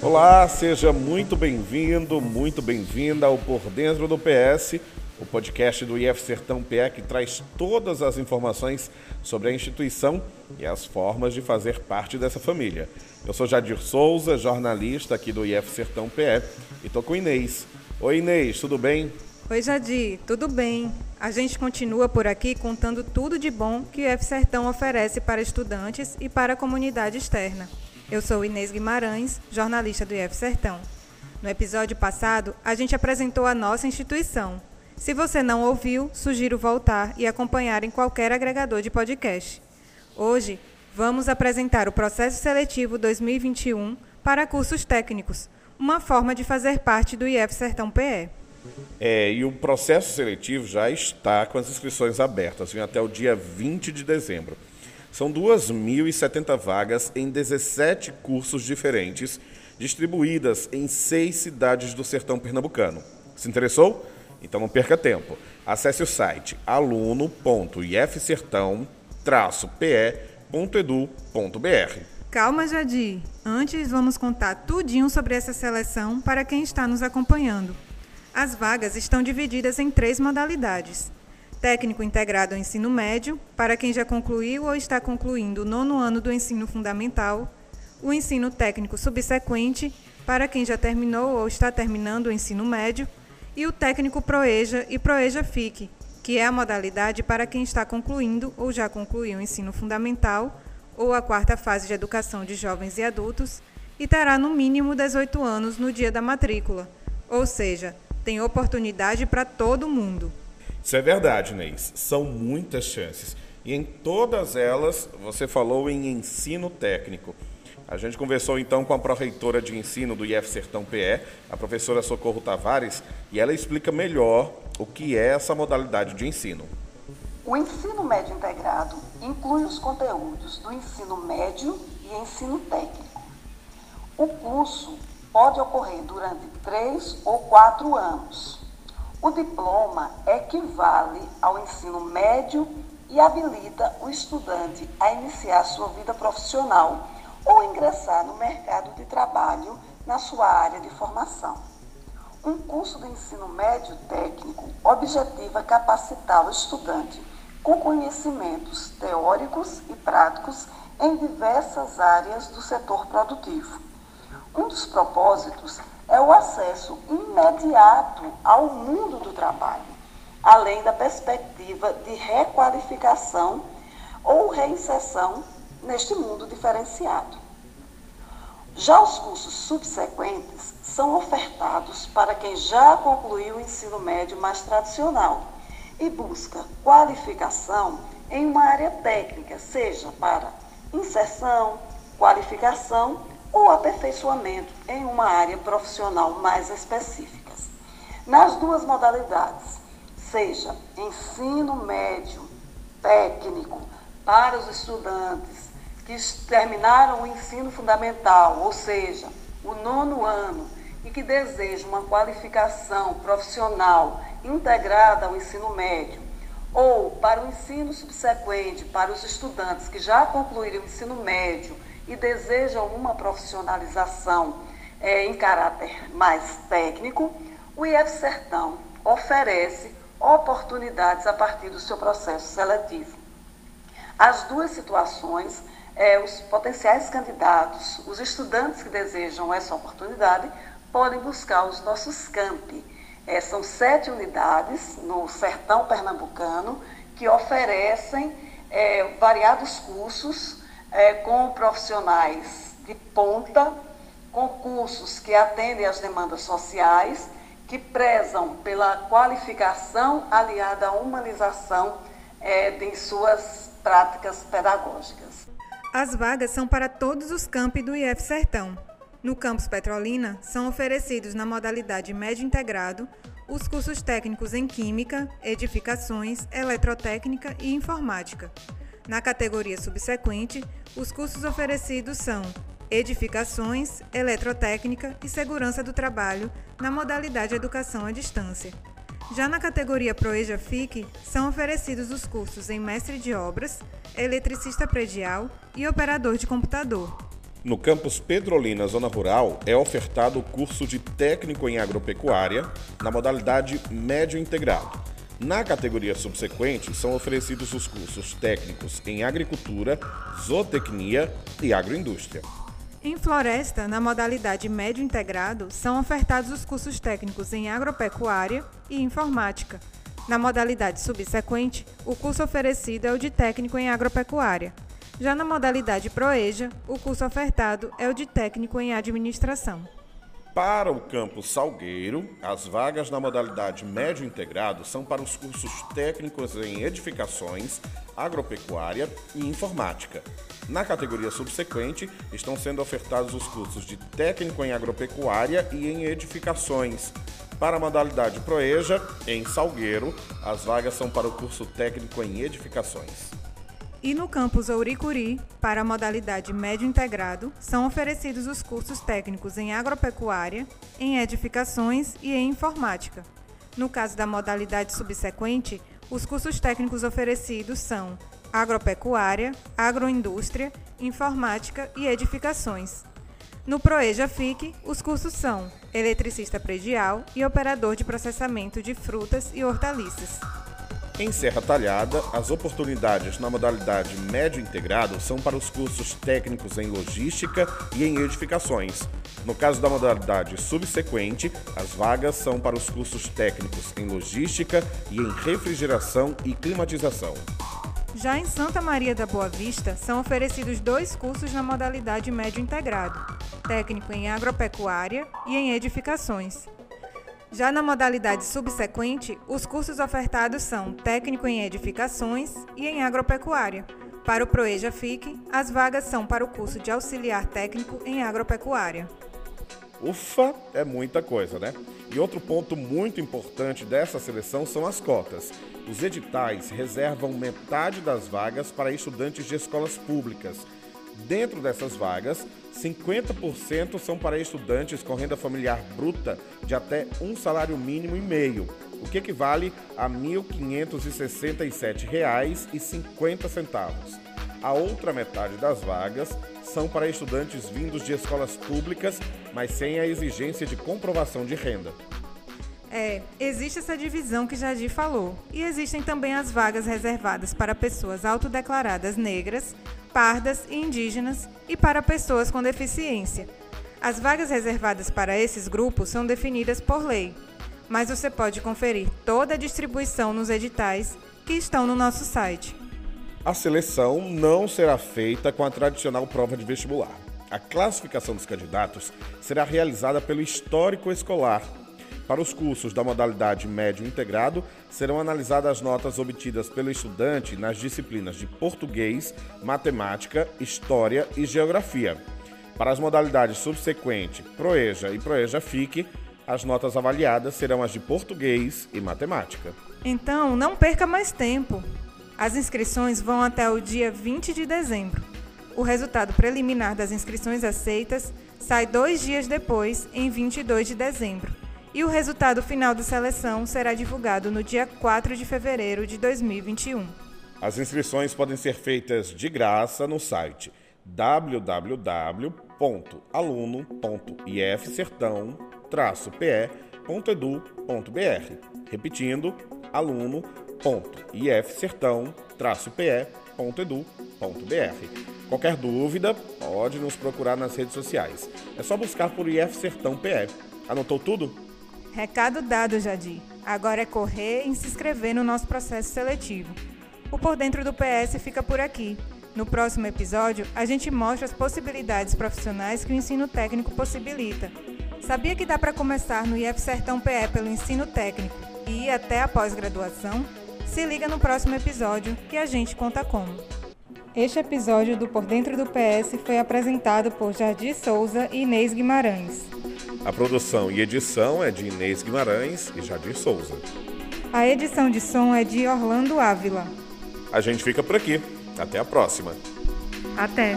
Olá, seja muito bem-vindo, muito bem-vinda ao Por Dentro do PS, o podcast do IF Sertão PE que traz todas as informações sobre a instituição e as formas de fazer parte dessa família. Eu sou Jadir Souza, jornalista aqui do IF Sertão PE e estou com Inês. Oi Inês, tudo bem? Oi Jadir, tudo bem? A gente continua por aqui contando tudo de bom que o IF Sertão oferece para estudantes e para a comunidade externa. Eu sou Inês Guimarães, jornalista do IF Sertão. No episódio passado, a gente apresentou a nossa instituição. Se você não ouviu, sugiro voltar e acompanhar em qualquer agregador de podcast. Hoje, vamos apresentar o processo seletivo 2021 para cursos técnicos, uma forma de fazer parte do IF Sertão PE. É, e o processo seletivo já está com as inscrições abertas, vem até o dia 20 de dezembro. São 2.070 vagas em 17 cursos diferentes, distribuídas em seis cidades do sertão pernambucano. Se interessou? Então não perca tempo. Acesse o site aluno.ifsertão-pe.edu.br. Calma, Jadi. Antes, vamos contar tudinho sobre essa seleção para quem está nos acompanhando. As vagas estão divididas em três modalidades técnico integrado ao ensino médio, para quem já concluiu ou está concluindo o nono ano do ensino fundamental, o ensino técnico subsequente, para quem já terminou ou está terminando o ensino médio, e o técnico Proeja e Proeja FIC, que é a modalidade para quem está concluindo ou já concluiu o ensino fundamental ou a quarta fase de educação de jovens e adultos e terá no mínimo 18 anos no dia da matrícula, ou seja, tem oportunidade para todo mundo. Isso é verdade, Neis. São muitas chances. E em todas elas, você falou em ensino técnico. A gente conversou então com a pró-reitora de ensino do IF Sertão PE, a professora Socorro Tavares, e ela explica melhor o que é essa modalidade de ensino. O ensino médio integrado inclui os conteúdos do ensino médio e ensino técnico. O curso pode ocorrer durante três ou quatro anos o diploma equivale ao ensino médio e habilita o estudante a iniciar sua vida profissional ou ingressar no mercado de trabalho na sua área de formação. Um curso de ensino médio técnico objetiva capacitar o estudante com conhecimentos teóricos e práticos em diversas áreas do setor produtivo. Um dos propósitos é o acesso imediato ao mundo do trabalho, além da perspectiva de requalificação ou reinserção neste mundo diferenciado. Já os cursos subsequentes são ofertados para quem já concluiu o ensino médio mais tradicional e busca qualificação em uma área técnica, seja para inserção, qualificação ou aperfeiçoamento em uma área profissional mais específica. Nas duas modalidades, seja ensino médio técnico para os estudantes que terminaram o ensino fundamental, ou seja, o nono ano, e que desejam uma qualificação profissional integrada ao ensino médio, ou para o ensino subsequente para os estudantes que já concluíram o ensino médio e desejam uma profissionalização é, em caráter mais técnico, o IF Sertão oferece oportunidades a partir do seu processo seletivo. As duas situações, é, os potenciais candidatos, os estudantes que desejam essa oportunidade, podem buscar os nossos campi. É, são sete unidades no sertão pernambucano que oferecem é, variados cursos é, com profissionais de ponta, com cursos que atendem às demandas sociais, que prezam pela qualificação aliada à humanização é, em suas práticas pedagógicas. As vagas são para todos os campi do IF Sertão. No campus Petrolina, são oferecidos na modalidade médio integrado os cursos técnicos em Química, Edificações, Eletrotécnica e Informática. Na categoria subsequente, os cursos oferecidos são Edificações, Eletrotécnica e Segurança do Trabalho na modalidade Educação à Distância. Já na categoria Proeja FIC, são oferecidos os cursos em Mestre de Obras, Eletricista Predial e Operador de Computador. No campus Pedrolina, zona rural, é ofertado o curso de técnico em agropecuária na modalidade médio integrado. Na categoria subsequente, são oferecidos os cursos técnicos em agricultura, zootecnia e agroindústria. Em Floresta, na modalidade médio integrado, são ofertados os cursos técnicos em agropecuária e informática. Na modalidade subsequente, o curso oferecido é o de técnico em agropecuária. Já na modalidade Proeja, o curso ofertado é o de técnico em administração. Para o campus Salgueiro, as vagas na modalidade médio integrado são para os cursos técnicos em edificações, agropecuária e informática. Na categoria subsequente, estão sendo ofertados os cursos de técnico em agropecuária e em edificações. Para a modalidade Proeja, em Salgueiro, as vagas são para o curso técnico em edificações. E no campus Ouricuri, para a modalidade médio integrado, são oferecidos os cursos técnicos em agropecuária, em edificações e em informática. No caso da modalidade subsequente, os cursos técnicos oferecidos são agropecuária, agroindústria, informática e edificações. No Proeja FIC, os cursos são eletricista predial e operador de processamento de frutas e hortaliças. Em Serra Talhada, as oportunidades na modalidade médio integrado são para os cursos técnicos em logística e em edificações. No caso da modalidade subsequente, as vagas são para os cursos técnicos em logística e em refrigeração e climatização. Já em Santa Maria da Boa Vista, são oferecidos dois cursos na modalidade médio integrado: técnico em agropecuária e em edificações. Já na modalidade subsequente, os cursos ofertados são técnico em edificações e em agropecuária. Para o Proeja FIC, as vagas são para o curso de auxiliar técnico em agropecuária. Ufa, é muita coisa, né? E outro ponto muito importante dessa seleção são as cotas. Os editais reservam metade das vagas para estudantes de escolas públicas Dentro dessas vagas, 50% são para estudantes com renda familiar bruta de até um salário mínimo e meio, o que equivale a R$ 1.567,50. A outra metade das vagas são para estudantes vindos de escolas públicas, mas sem a exigência de comprovação de renda. É, existe essa divisão que Jadir falou. E existem também as vagas reservadas para pessoas autodeclaradas negras, pardas e indígenas e para pessoas com deficiência. As vagas reservadas para esses grupos são definidas por lei, mas você pode conferir toda a distribuição nos editais que estão no nosso site. A seleção não será feita com a tradicional prova de vestibular. A classificação dos candidatos será realizada pelo histórico escolar para os cursos da modalidade médio integrado, serão analisadas as notas obtidas pelo estudante nas disciplinas de português, matemática, história e geografia. Para as modalidades subsequente, Proeja e Proeja FIC, as notas avaliadas serão as de português e matemática. Então, não perca mais tempo. As inscrições vão até o dia 20 de dezembro. O resultado preliminar das inscrições aceitas sai dois dias depois, em 22 de dezembro e o resultado final da seleção será divulgado no dia 4 de fevereiro de 2021. As inscrições podem ser feitas de graça no site www.aluno.ifsertão-pe.edu.br. Repetindo, aluno.ifsertão-pe.edu.br. Qualquer dúvida, pode nos procurar nas redes sociais. É só buscar por IF Sertão PE. Anotou tudo? Recado dado, Jadir. Agora é correr e se inscrever no nosso processo seletivo. O Por Dentro do PS fica por aqui. No próximo episódio, a gente mostra as possibilidades profissionais que o ensino técnico possibilita. Sabia que dá para começar no IF Sertão PE pelo ensino técnico e ir até a pós-graduação? Se liga no próximo episódio que a gente conta como. Este episódio do Por Dentro do PS foi apresentado por Jardim Souza e Inês Guimarães. A produção e edição é de Inês Guimarães e Jadir Souza. A edição de som é de Orlando Ávila. A gente fica por aqui. Até a próxima. Até.